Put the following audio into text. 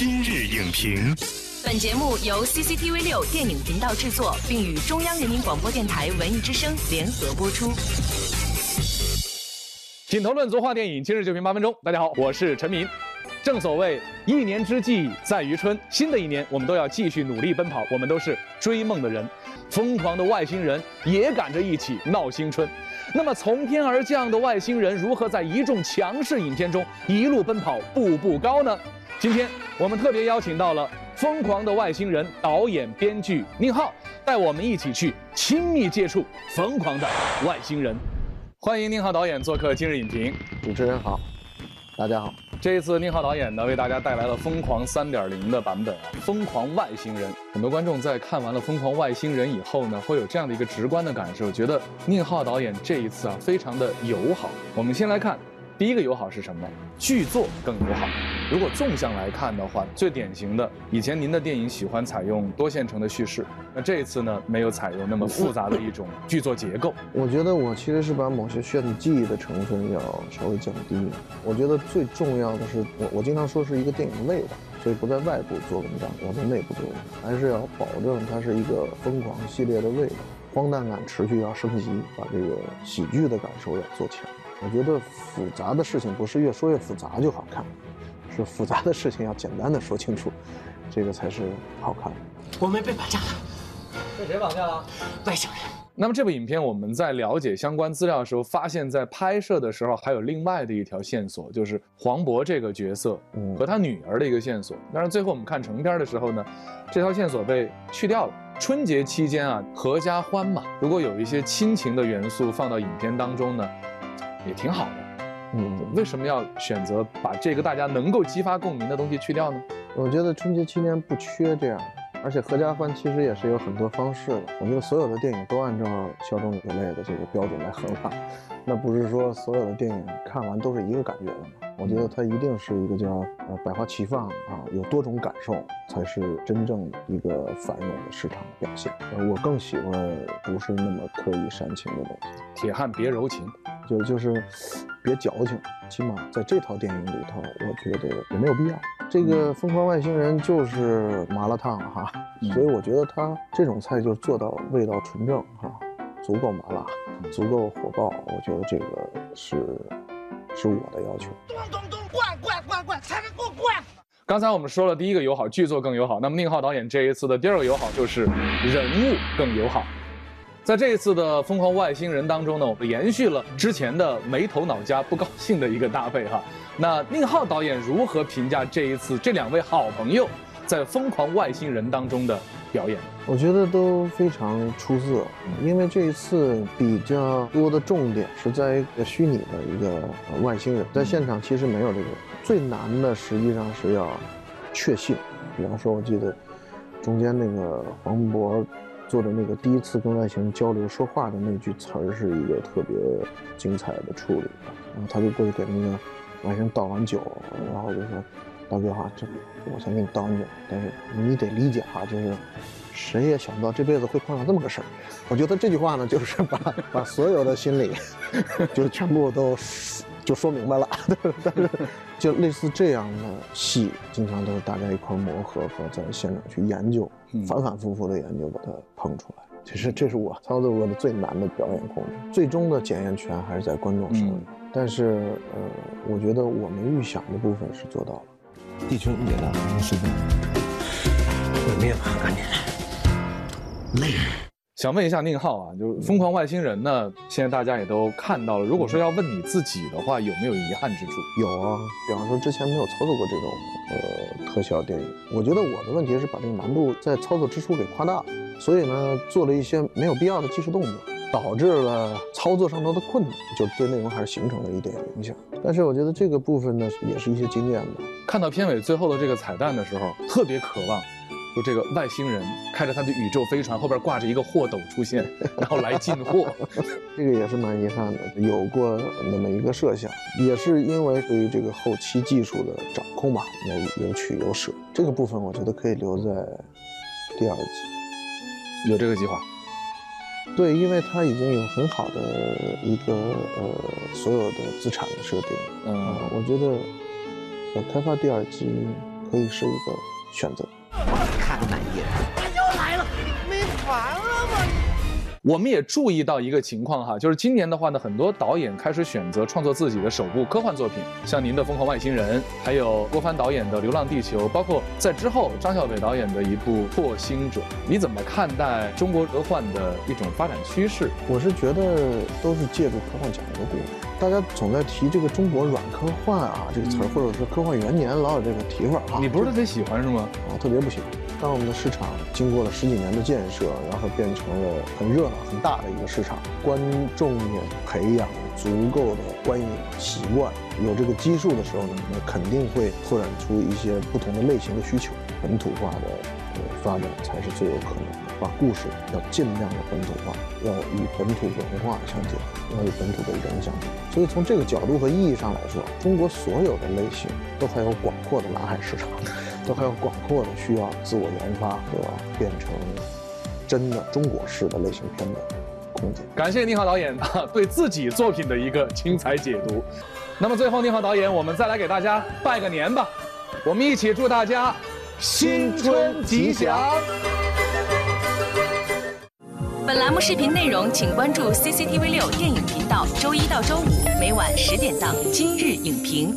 今日影评，本节目由 CCTV 六电影频道制作，并与中央人民广播电台文艺之声联合播出。品头论足话电影，今日就评八分钟。大家好，我是陈明。正所谓一年之计在于春，新的一年我们都要继续努力奔跑，我们都是追梦的人。疯狂的外星人也赶着一起闹新春。那么从天而降的外星人如何在一众强势影片中一路奔跑，步步高呢？今天我们特别邀请到了《疯狂的外星人》导演、编剧宁浩，带我们一起去亲密接触疯狂的外星人。欢迎宁浩导演做客今日影评。主持人好，大家好。这一次宁浩导演呢，为大家带来了《疯狂三点零》的版本啊，《疯狂外星人》。很多观众在看完了《疯狂外星人》以后呢，会有这样的一个直观的感受，觉得宁浩导演这一次啊，非常的友好。我们先来看。第一个友好是什么？剧作更友好。如果纵向来看的话，最典型的，以前您的电影喜欢采用多线程的叙事，那这一次呢，没有采用那么复杂的一种剧作结构。我觉得我其实是把某些炫技的成分要稍微降低。我觉得最重要的是，我我经常说是一个电影的味道，所以不在外部做文章，我在内部做文章，还是要保证它是一个疯狂系列的味道，荒诞感持续要升级，把这个喜剧的感受要做强。我觉得复杂的事情不是越说越复杂就好看，是复杂的事情要简单的说清楚，这个才是好看。我们被绑架了，被谁绑架了？外星人。那么这部影片我们在了解相关资料的时候，发现，在拍摄的时候还有另外的一条线索，就是黄渤这个角色和他女儿的一个线索。但是最后我们看成片的时候呢，这条线索被去掉了。春节期间啊，合家欢嘛，如果有一些亲情的元素放到影片当中呢？也挺好的，嗯，为什么要选择把这个大家能够激发共鸣的东西去掉呢？我觉得春节期间不缺这样，而且合家欢其实也是有很多方式的。我觉得所有的电影都按照笑中有泪的这个标准来衡量，那不是说所有的电影看完都是一个感觉的吗？我觉得它一定是一个叫呃百花齐放啊，有多种感受才是真正一个繁荣的市场表现。呃我更喜欢不是那么刻意煽情的东西，铁汉别柔情，就就是别矫情，起码在这套电影里头，我觉得也没有必要。这个疯狂外星人就是麻辣烫哈，所以我觉得他这种菜就做到味道纯正哈，足够麻辣，足够火爆，我觉得这个是。是我的要求。咚咚咚，灌灌灌灌，才能给我灌。刚才我们说了第一个友好，剧作更友好。那么宁浩导演这一次的第二个友好就是人物更友好。在这一次的《疯狂外星人》当中呢，我们延续了之前的没头脑加不高兴的一个搭配哈。那宁浩导演如何评价这一次这两位好朋友在《疯狂外星人》当中的？表演，我觉得都非常出色，因为这一次比较多的重点是在一个虚拟的一个外星人，在现场其实没有这个。最难的实际上是要确信，比方说，我记得中间那个黄渤做的那个第一次跟外星人交流说话的那句词儿，是一个特别精彩的处理。然后他就过去给那个外星人倒完酒，然后就说。大哥哈，这我先给你倒完酒，但是你得理解哈，就是谁也想不到这辈子会碰上这么个事儿。我觉得这句话呢，就是把把所有的心理 就全部都就说明白了。但是就类似这样的戏，经常都是大家一块磨合和在现场去研究，反反复复的研究把它碰出来。其实这是我操作过的最难的表演控制，最终的检验权还是在观众手里。但是呃，我觉得我们预想的部分是做到了。地球误点了，师傅，毁灭吧，赶紧累。想问一下宁浩啊，就是《疯狂外星人》呢，现在大家也都看到了。如果说要问你自己的话，有没有遗憾之处？有啊，比方说之前没有操作过这种呃特效电影，我觉得我的问题是把这个难度在操作之初给夸大了，所以呢，做了一些没有必要的技术动作。导致了操作上头的困难，就对内容还是形成了一点影响。但是我觉得这个部分呢，也是一些经验吧。看到片尾最后的这个彩蛋的时候，特别渴望，就这个外星人开着他的宇宙飞船，后边挂着一个货斗出现，然后来进货。这个也是蛮遗憾的，有过那么一个设想，也是因为对于这个后期技术的掌控吧，有有取有舍。这个部分我觉得可以留在第二季，有这个计划。对，因为它已经有很好的一个呃所有的资产的设定，嗯，我觉得呃开发第二季可以是一个选择。看满意了。又来了，没完了吗？我们也注意到一个情况哈，就是今年的话呢，很多导演开始选择创作自己的首部科幻作品，像您的《疯狂外星人》，还有郭帆导演的《流浪地球》，包括在之后张小北导演的一部《破星者》，你怎么看待中国科幻的一种发展趋势？我是觉得都是借助科幻讲一个故事。大家总在提这个中国软科幻啊这个词儿，或者是科幻元年，老有这个提法啊。你不是特别喜欢是吗？啊，特别不喜欢。当我们的市场经过了十几年的建设，然后变成了很热闹、很大的一个市场，观众也培养足够的观影习惯，有这个基数的时候呢，那肯定会拓展出一些不同的类型的需求，本土化的呃发展才是最有可能的。把故事要尽量的本土化，要与本土文化相结合，要与本土的人相结合。所以从这个角度和意义上来说，中国所有的类型都还有广阔的蓝海市场，都还有广阔的需要自我研发和变成真的中国式的类型片的空间。感谢宁浩导演啊对自己作品的一个精彩解读。那么最后，宁浩导演，我们再来给大家拜个年吧，我们一起祝大家新春吉祥。本栏目视频内容，请关注 CCTV 六电影频道，周一到周五每晚十点档《今日影评》。